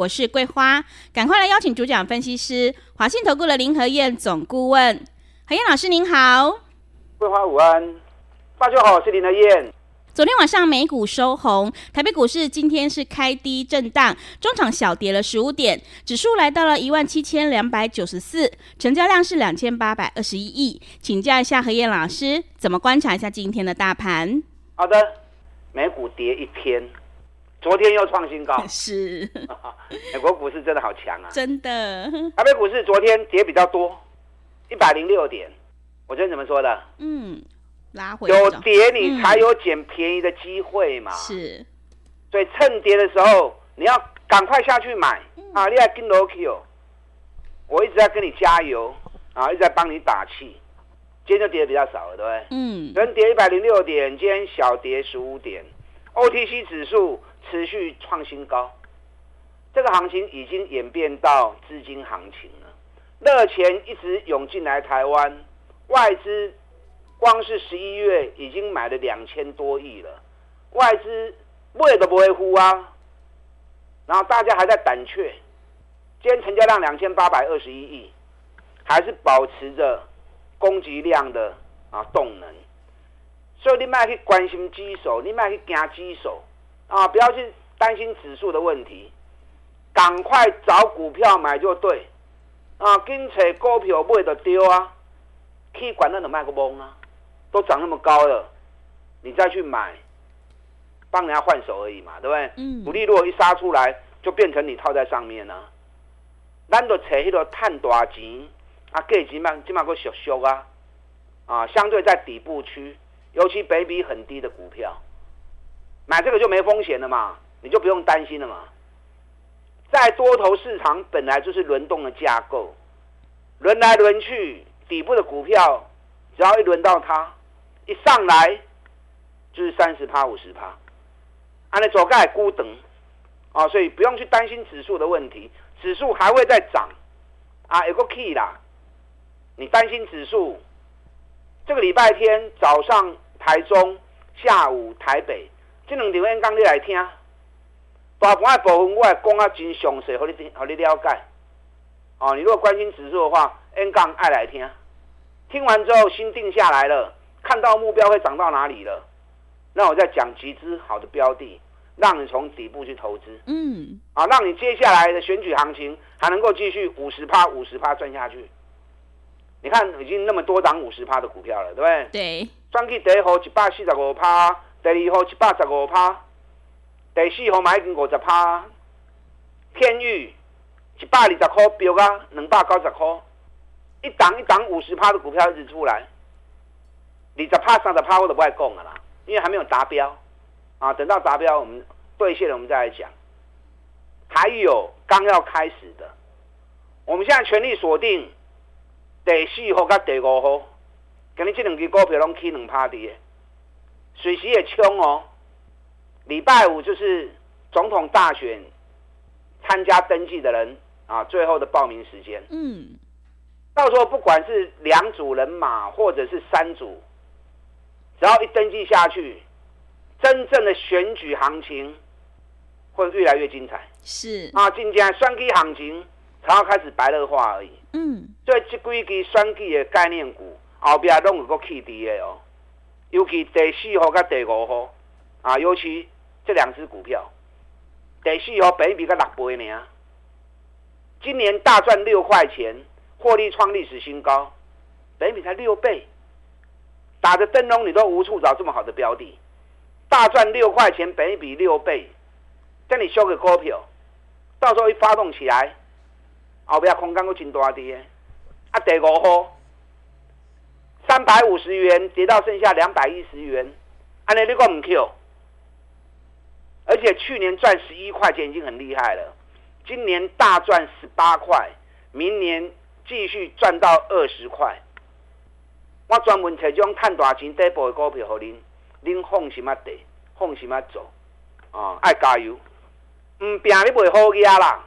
我是桂花，赶快来邀请主讲分析师华信投顾的林和燕总顾问，何燕老师您好。桂花午安，大家好，我是林和燕。昨天晚上美股收红，台北股市今天是开低震荡，中场小跌了十五点，指数来到了一万七千两百九十四，成交量是两千八百二十一亿。请教一下何燕老师，怎么观察一下今天的大盘？好的，美股跌一天。昨天又创新高，是，美国股市真的好强啊！真的，台北股市昨天跌比较多，一百零六点。我昨天怎么说的？嗯，拉回有跌你才有捡便宜的机会嘛。是、嗯，所以趁跌的时候你要赶快下去买、嗯、啊！你还跟 Loki 我一直在跟你加油啊，一直在帮你打气。今天就跌的比较少了，对不对？嗯，昨天跌一百零六点，今天小跌十五点，OTC 指数。持续创新高，这个行情已经演变到资金行情了。热钱一直涌进来台湾，外资光是十一月已经买了两千多亿了，外资买都不会呼啊。然后大家还在胆怯，今天成交量两千八百二十一亿，还是保持着攻击量的啊动能。所以你卖去关心指数，你卖去惊指数。啊，不要去担心指数的问题，赶快找股票买就对。啊，跟扯股票买就丢啊，去管那种卖个懵啊，都涨那么高了，你再去买，帮人家换手而已嘛，对不对？嗯。股利如果一杀出来，就变成你套在上面了。咱就扯迄个探大钱，啊，价钱嘛，起码够小小啊，啊，相对在底部区，尤其本益比很低的股票。买这个就没风险了嘛，你就不用担心了嘛。在多头市场本来就是轮动的架构，轮来轮去，底部的股票只要一轮到它，一上来就是三十趴、五十趴，按你走盖孤等啊，所以不用去担心指数的问题，指数还会再涨啊，有个 key 啦。你担心指数，这个礼拜天早上台中，下午台北。这两条演讲你来听，大盘的部分我会讲啊真详细，让你听，让你了解。哦，你如果关心指数的话，演讲爱来听。听完之后心定下来了，看到目标会涨到哪里了，那我再讲几只好的标的，让你从底部去投资。嗯。啊，让你接下来的选举行情还能够继续五十趴、五十趴赚下去。你看已经那么多档五十趴的股票了，对不对？对。赚去第一号一百四十五趴。第二号一百十五趴，第四号买已经五十趴，天宇一百二十块标啊，两百九十块，一档一档五十趴的股票一直出来，二十趴三十趴我都不爱讲了啦，因为还没有达标。啊，等到达标我们兑现了我们再来讲。还有刚要开始的，我们现在全力锁定第四号跟第五号，今日这两支股票拢起两趴的。水席也冲哦，礼拜五就是总统大选参加登记的人啊，最后的报名时间。嗯，到时候不管是两组人马或者是三组，只要一登记下去，真正的选举行情会越来越精彩。是啊，今天选举行情才要开始白热化而已。嗯，所以这几支选举的概念股后边拢有个起跌的哦。尤其第四号跟第五号啊，尤其这两只股票，第四号本比才六倍呢，今年大赚六块钱，获利创历史新高，本比才六倍，打着灯笼你都无处找这么好的标的，大赚六块钱，本比六倍，叫你修个股票，到时候一发动起来，后边空间都真大的，啊，第五号。三百五十元跌到剩下两百一十元，安尼你讲唔 Q？而且去年赚十一块钱已经很厉害了，今年大赚十八块，明年继续赚到二十块。我专门找这种赚大钱底部的股票给您，您放心啊地，放心啊走，啊，爱加油，唔拼你袂好压啦，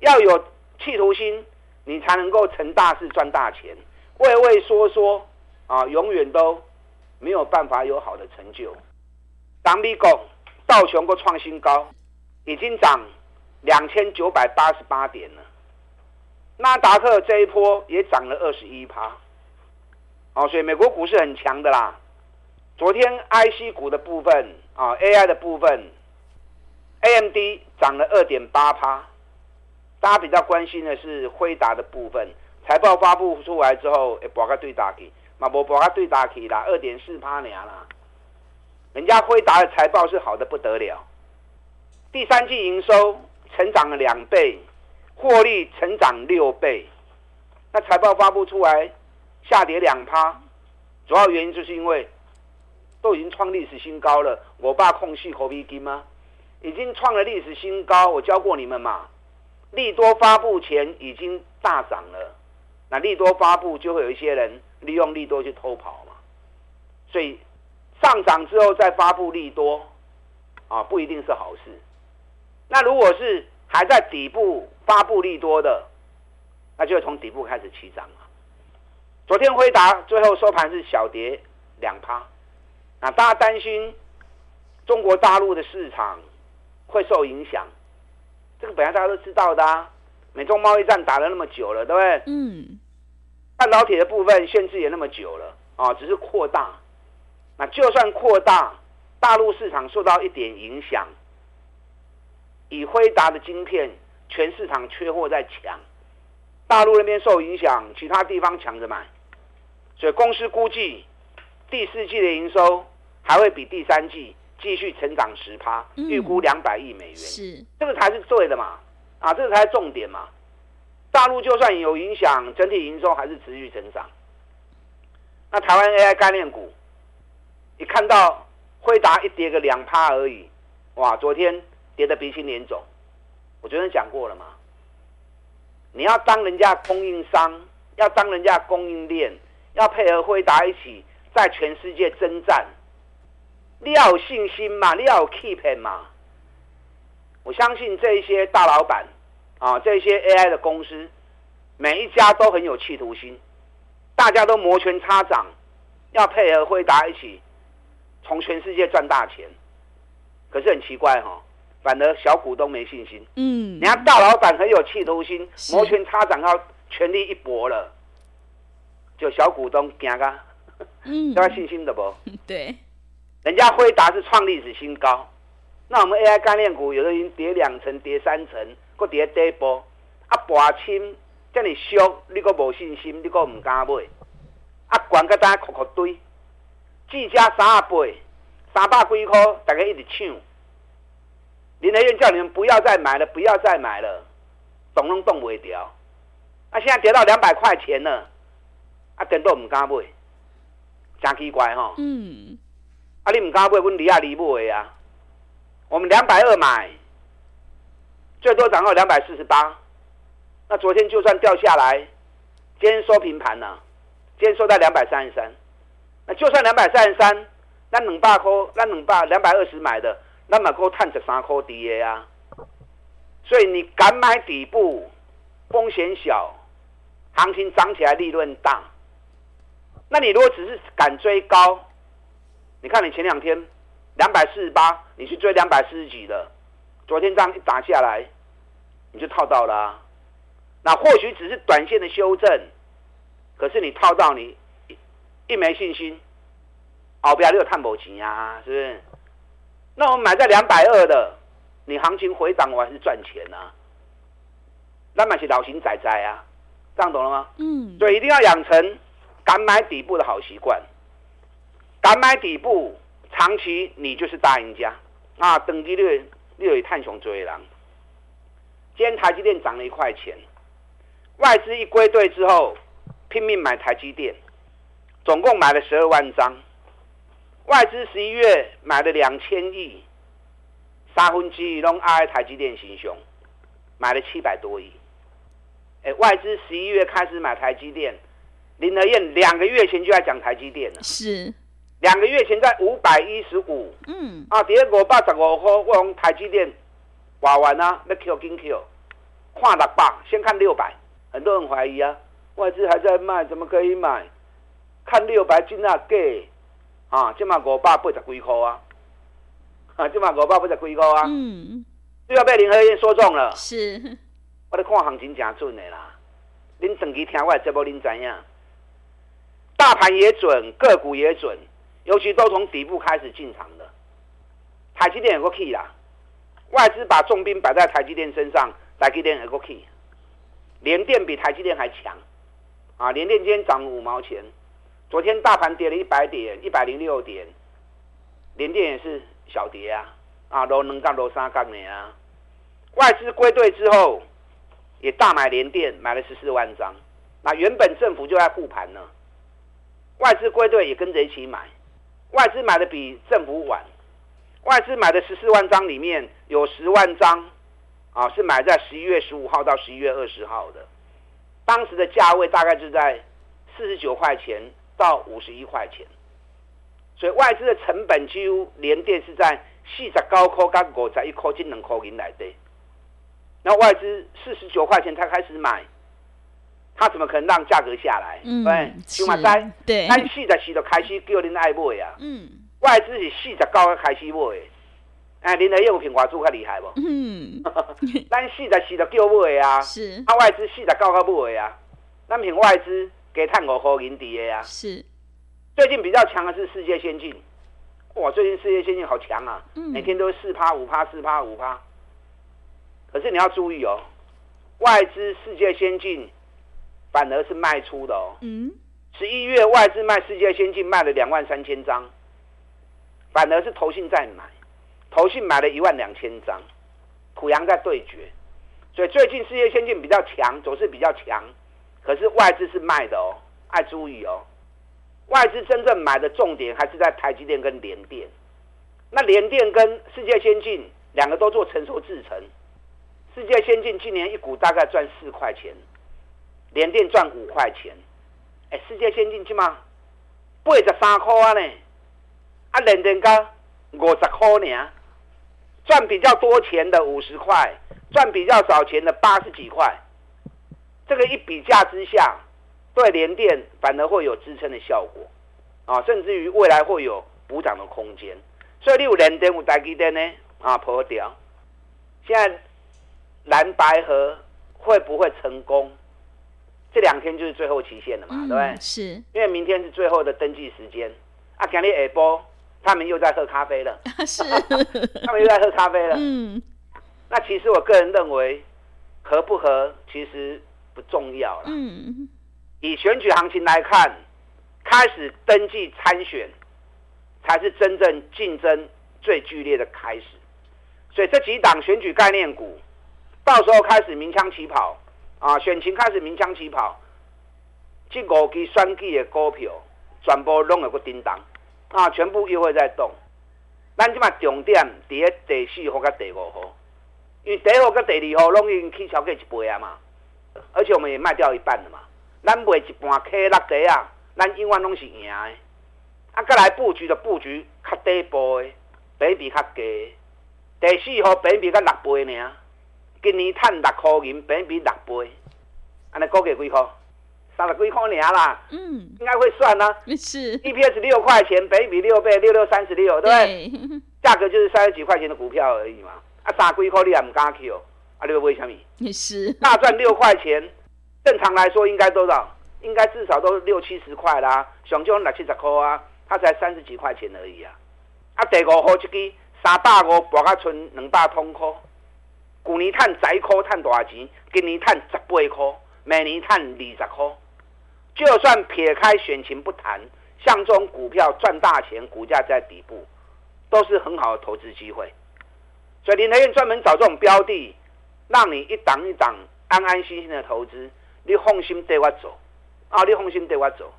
要有企图心，你才能够成大事赚大钱。畏畏缩缩啊，永远都没有办法有好的成就。当美国道琼个创新高，已经涨两千九百八十八点了。纳达克这一波也涨了二十一趴。哦，所以美国股市很强的啦。昨天 IC 股的部分啊，AI 的部分，AMD 涨了二点八趴。大家比较关心的是辉达的部分，财报发布出来之后，哎，把个对打起，嘛不博个对打起啦，二点四趴年啦。人家辉达的财报是好的不得了，第三季营收成长了两倍，获利成长六倍。那财报发布出来下跌两趴，主要原因就是因为都已经创历史新高了。我爸空隙口鼻金吗？已经创了历史新高，我教过你们嘛。利多发布前已经大涨了，那利多发布就会有一些人利用利多去偷跑嘛，所以。上涨之后再发布利多，啊，不一定是好事。那如果是还在底部发布利多的，那就从底部开始起涨了。昨天辉达最后收盘是小跌两趴，那大家担心中国大陆的市场会受影响，这个本来大家都知道的啊。美中贸易战打了那么久了，对不对？嗯。半导体的部分限制也那么久了啊，只是扩大。那就算扩大，大陆市场受到一点影响，以辉达的晶片，全市场缺货在抢，大陆那边受影响，其他地方抢着买，所以公司估计第四季的营收还会比第三季继续成长十趴，预估两百亿美元，是这个才是对的嘛？啊，这个才是重点嘛？大陆就算有影响，整体营收还是持续成长。那台湾 AI 概念股。你看到辉达一跌个两趴而已，哇！昨天跌得鼻青脸肿。我昨天讲过了嘛，你要当人家供应商，要当人家供应链，要配合辉达一起在全世界征战。你要有信心嘛，你要有 keep 嘛。我相信这一些大老板啊，这些 AI 的公司，每一家都很有企图心，大家都摩拳擦掌，要配合辉达一起。从全世界赚大钱，可是很奇怪哈、哦，反而小股东没信心。嗯，人家大老板很有企图心，摩拳擦掌要全力一搏了，就小股东惊个，嗯，有信心的不？对，人家辉达是创历史新高，那我们 AI 概念股有的已经跌两层、跌三层，搁跌底部，啊，博清这么俗，你搁无信心，你搁毋敢买，啊，管个单壳壳堆。技嘉三啊倍，三百几块，大家一直抢。林德燕叫你们不要再买了，不要再买了，动拢动袂掉。啊，现在跌到两百块钱了，啊，电都毋敢买，真奇怪吼。嗯。啊，你毋敢买，阮离啊离买啊。我们两百二买，最多涨到两百四十八。那昨天就算掉下来，今天收平盘了，今天收在两百三十三。那就算两百三十三，那两百块，那两百两百二十买的，那么够赚十三块底的啊。所以你敢买底部，风险小，行情涨起来利润大。那你如果只是敢追高，你看你前两天两百四十八，你去追两百四十几的，昨天这样一打下来，你就套到了啊。那或许只是短线的修正，可是你套到你。一没信心，后边你有探宝钱呀，是不是？那我们买在两百二的，你行情回档我还是赚钱啊。那买是老型仔仔啊，这样懂了吗？嗯。所以一定要养成敢买底部的好习惯，敢买底部，长期你就是大赢家啊！等级略略有探熊追狼。今天台积电涨了一块钱，外资一归队之后，拼命买台积电。总共买了十二万张，外资十一月买了两千亿，三分之一拢爱台积电行凶，买了七百多亿。哎，外资十一月开始买台积电，林德彦两个月前就在讲台积电了。是，两个月前在五百一十五。嗯。啊，第二五百十五块，我用台积电挖完啊，要 Q 金 Q，看六百，先看六百，很多人怀疑啊，外资还在卖，怎么可以买？看六百斤啊，给啊，这嘛五百八十几块啊，啊，这嘛五百八十几块啊。嗯。又要被林和燕说中了。是。我咧看行情真准的啦，恁长期听我的节目，恁知影，大盘也准，个股也准，尤其都从底部开始进场的。台积电有个 key 啦，外资把重兵摆在台积电身上，台积电有个 key，联电比台积电还强，啊，联电今天涨五毛钱，昨天大盘跌了一百点，一百零六点，联电也是小跌啊，啊，落两角落三角的啊，外资归队之后。也大买联电，买了十四万张。那原本政府就在护盘呢，外资归队也跟着一起买。外资买的比政府晚，外资买的十四万张里面有十万张啊，是买在十一月十五号到十一月二十号的。当时的价位大概是在四十九块钱到五十一块钱，所以外资的成本几乎连电是在四十高块跟五十一块这两块银来的。那外资四十九块钱才开始买，他怎么可能让价格下来？嗯，对，就嘛在，对，咱四十四就开始叫恁爱买啊。嗯，外资是四十九才开始买，哎，恁的业务品华珠较厉害不？嗯，咱四十四就叫买啊。是，啊，外资四十九才买啊。咱凭外资给探五块银底的啊。是，最近比较强的是世界先进，哇，最近世界先进好强啊，嗯、每天都是四趴五趴四趴五趴。可是你要注意哦，外资世界先进反而是卖出的哦。嗯。十一月外资卖世界先进卖了两万三千张，反而是投信在买，投信买了一万两千张，土洋在对决，所以最近世界先进比较强，走势比较强，可是外资是卖的哦，爱注意哦。外资真正买的重点还是在台积电跟联电，那联电跟世界先进两个都做成熟制程。世界先进今年一股大概赚四块钱，联电赚五块钱。哎，世界先进去吗八十三块啊呢，啊联电刚五十块呢，赚比较多钱的五十块，赚比较少钱的八十几块。这个一比价之下，对联电反而会有支撑的效果啊，甚至于未来会有补涨的空间。所以你有联电有台积电呢啊破掉，现在。蓝白合会不会成功？这两天就是最后期限了嘛，嗯、对不对？是，因为明天是最后的登记时间。啊，今天下播，他们又在喝咖啡了。是，他们又在喝咖啡了。嗯，那其实我个人认为，合不合其实不重要了。嗯，以选举行情来看，开始登记参选，才是真正竞争最剧烈的开始。所以这几档选举概念股。到时候开始鸣枪起跑啊！选情开始鸣枪起跑，这五支选举的股票全部拢有个叮当啊！全部又会在动。咱即马重点伫咧第四号甲第五号，因为第一号甲第二号拢已经起超过一倍啊嘛，而且我们也卖掉一半了嘛。咱卖一半 K 六底啊，咱永远拢是赢的。啊，再来布局的布局较底部的，比比较低。第四号比比较六倍呢。今年赚六块银，本比六倍，安尼估计几块？三十几块尔啦。嗯，应该会算呢、啊。是。EPS 六块钱，本比六倍，六六三十六，对不对？价格就是三十几块钱的股票而已嘛。啊，三十几块你也唔敢去哦。啊，你会为什么？也是。大赚六块钱，正常来说应该多少？应该至少都六七十块啦。上就六七十块啊，它才三十几块钱而已啊。啊，第五号一支三百五，博到剩两百通块。去年赚十一块，赚多少钱？今年赚十八块，明年赚二十块。就算撇开选情不谈，像这种股票赚大钱，股价在底部，都是很好的投资机会。所以林和彦专门找这种标的，让你一档一档安安心心的投资，你放心对我走啊！你放心对我走，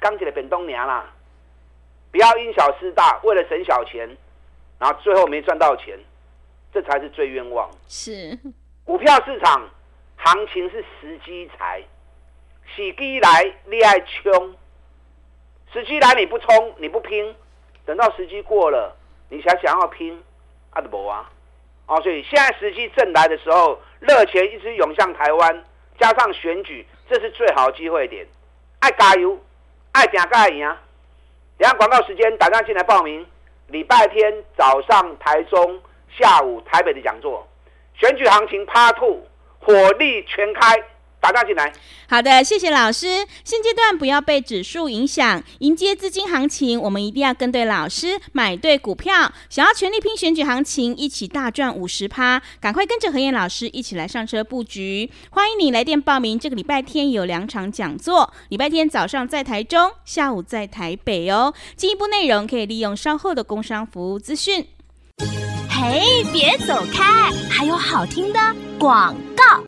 刚起来变东年啦，不要因小失大，为了省小钱，然后最后没赚到钱。这才是最冤枉。是，股票市场行情是时机财，时机来你爱冲，时机来你不冲你不拼，等到时机过了，你才想要拼，啊都无啊！哦，所以现在时机正来的时候，热钱一直涌向台湾，加上选举，这是最好的机会点。爱加油，爱拼爱赢啊！等下广告时间，打电话进来报名。礼拜天早上台中，下午台北的讲座，选举行情 Part Two，火力全开。打大进来，好的，谢谢老师。现阶段不要被指数影响，迎接资金行情，我们一定要跟对老师，买对股票。想要全力拼选举行情，一起大赚五十趴，赶快跟着何燕老师一起来上车布局。欢迎你来电报名，这个礼拜天有两场讲座，礼拜天早上在台中，下午在台北哦。进一步内容可以利用稍后的工商服务资讯。嘿，别走开，还有好听的广告。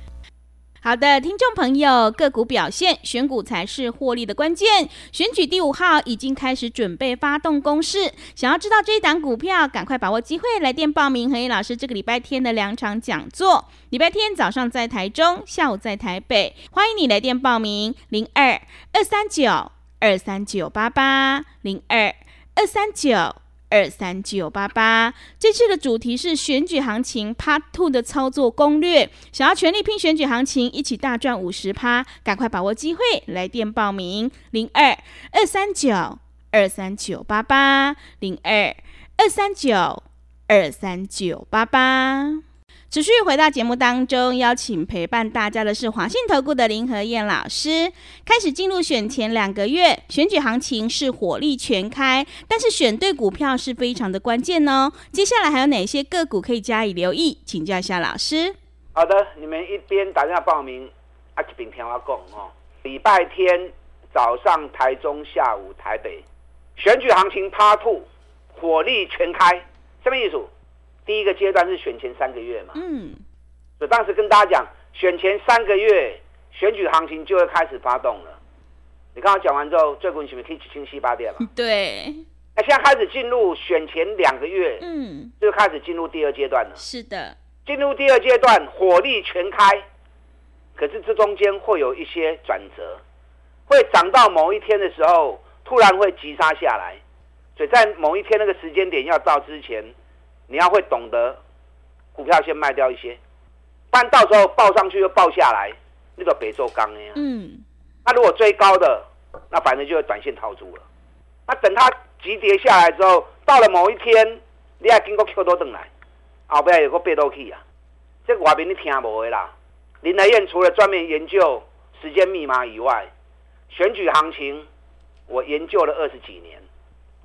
好的，听众朋友，个股表现，选股才是获利的关键。选举第五号已经开始准备发动攻势，想要知道这一档股票，赶快把握机会，来电报名。和彦老师这个礼拜天的两场讲座，礼拜天早上在台中，下午在台北，欢迎你来电报名：零二二三九二三九八八零二二三九。二三九八八，这次的主题是选举行情 Part Two 的操作攻略。想要全力拼选举行情，一起大赚五十趴，赶快把握机会，来电报名：零二二三九二三九八八零二二三九二三九八八。持续回到节目当中，邀请陪伴大家的是华信投顾的林和燕老师。开始进入选前两个月，选举行情是火力全开，但是选对股票是非常的关键哦。接下来还有哪些个股可以加以留意？请教一下老师。好的，你们一边打电话报名，啊一边听我讲哦。礼拜天早上台中，下午台北，选举行情 Part Two，火力全开，什么意思？第一个阶段是选前三个月嘛，嗯，所以当时跟大家讲，选前三个月选举行情就会开始发动了。你刚刚讲完之后，最近是不是可以清晰八点了？对。那现在开始进入选前两个月，嗯，就开始进入第二阶段了。是的，进入第二阶段火力全开，可是这中间会有一些转折，会涨到某一天的时候，突然会急杀下来，所以在某一天那个时间点要到之前。你要会懂得，股票先卖掉一些，不然到时候报上去又报下来，那个别做刚呀。嗯。那如果追高的，那反正就会短线套住了。那等它急跌下来之后，到了某一天，你还经过 Q 多等来，后边有个背多去啊。这个话边你听无的啦。林和彦除了专门研究时间密码以外，选举行情我研究了二十几年，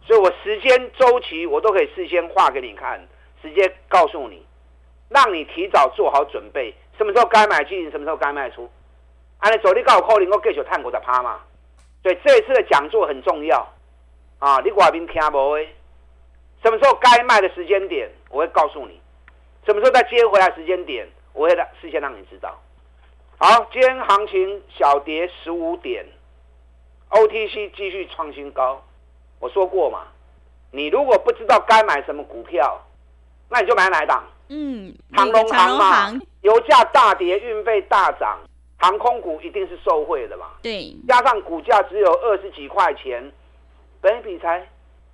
所以我时间周期我都可以事先画给你看。直接告诉你，让你提早做好准备，什么时候该买进，什么时候该卖出。按你走，你告诉我，能够继续探股的趴嘛？所以这一次的讲座很重要啊！你外边听无诶？什么时候该卖的时间点，我会告诉你；什么时候再接回来时间点，我会事先让你知道。好，今天行情小跌十五点，OTC 继续创新高。我说过嘛，你如果不知道该买什么股票。那你就买哪一档？嗯，长荣航嘛，油价大跌，运费大涨，航空股一定是受惠的嘛。对，加上股价只有二十几块钱，本比才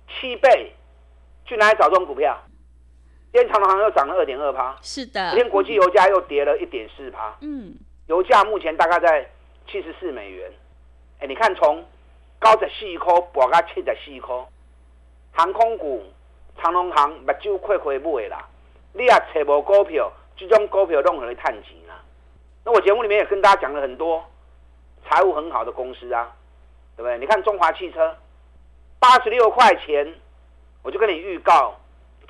七倍，去哪里找这种股票？今天长荣航又涨了二点二趴。是的。今天国际油价又跌了一点四趴。嗯，油价目前大概在七十四美元。哎，你看从高十四块，跌到七十四块，航空股。长隆行目睭快快买啦，你也找无股票，这种股票拢会赚钱啦。那我节目里面也跟大家讲了很多财务很好的公司啊，对不对？你看中华汽车八十六块钱，我就跟你预告，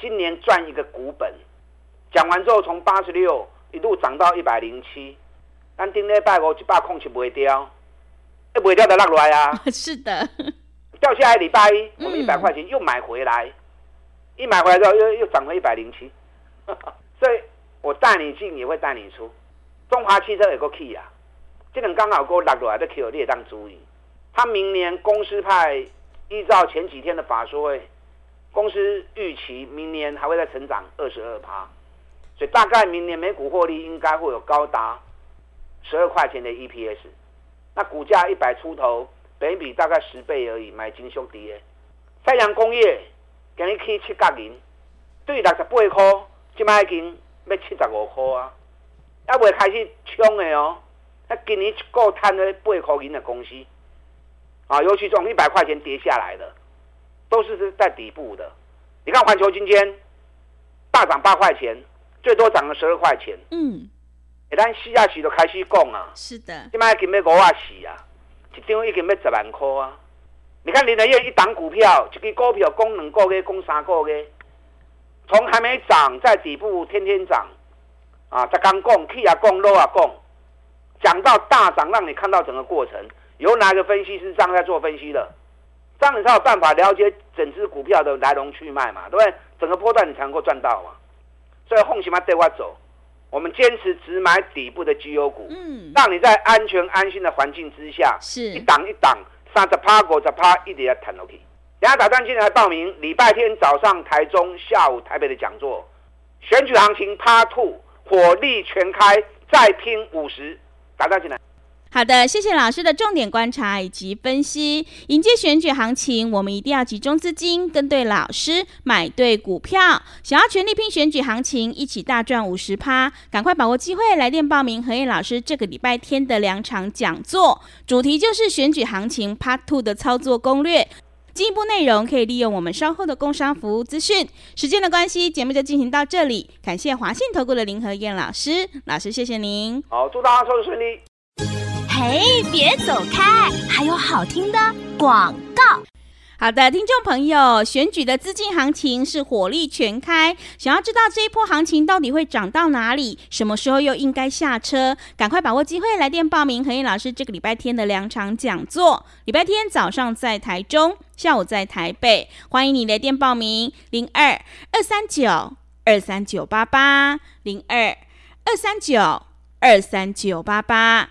今年赚一个股本。讲完之后，从八十六一路涨到一百零七，但顶礼拜五一百空是不会掉，一不会掉的落来啊。是的，掉下来礼拜一，我们一百块钱又买回来。嗯一买回来之后又又涨回一百零七，所以我带你进也会带你出。中华汽车有个 key 啊，这个刚好给我落来的 key，你也当注意。他明年公司派依照前几天的法说会，公司预期明年还会再成长二十二趴，所以大概明年每股获利应该会有高达十二块钱的 EPS。那股价一百出头，本比大概十倍而已，买金兄弟的。太阳工业给你开七角银，对六十八块，即摆已经要七十五块啊，还未开始冲的哦。那今年一个赚了八块银的公司，啊，尤其这种一百块钱跌下来的，都是在底部的。你看环球今天大涨八块钱，最多涨了十二块钱。嗯，咱四亚期都开始讲啊。是的。今麦已经要五啊四啊，一张已经要十万块啊。你看林德燕一档股票，一个股票供两个月，供三个月，从还没涨，在底部天天涨，啊，在刚攻，起啊攻，落啊供，讲到大涨，让你看到整个过程，有哪个分析师这样在做分析的？这样你才有办法了解整只股票的来龙去脉嘛，对不对？整个波段你才能够赚到嘛。所以奉行嘛，对我走，我们坚持只买底部的绩优股，嗯，让你在安全安心的环境之下，是一档一档。三十趴、五十趴，一直要谈下去。等下打算进来报名，礼拜天早上台中，下午台北的讲座，选举行情 Part Two，火力全开，再拼五十，打算进来。好的，谢谢老师的重点观察以及分析。迎接选举行情，我们一定要集中资金，跟对老师，买对股票。想要全力拼选举行情，一起大赚五十趴，赶快把握机会，来电报名何燕老师这个礼拜天的两场讲座，主题就是选举行情 Part Two 的操作攻略。进一步内容可以利用我们稍后的工商服务资讯。时间的关系，节目就进行到这里。感谢华信投顾的林何燕老师，老师谢谢您。好，祝大家操作顺利。嘿，别走开！还有好听的广告。好的，听众朋友，选举的资金行情是火力全开。想要知道这一波行情到底会涨到哪里，什么时候又应该下车？赶快把握机会，来电报名何燕老师这个礼拜天的两场讲座。礼拜天早上在台中，下午在台北，欢迎你来电报名：零二二三九二三九八八零二二三九二三九八八。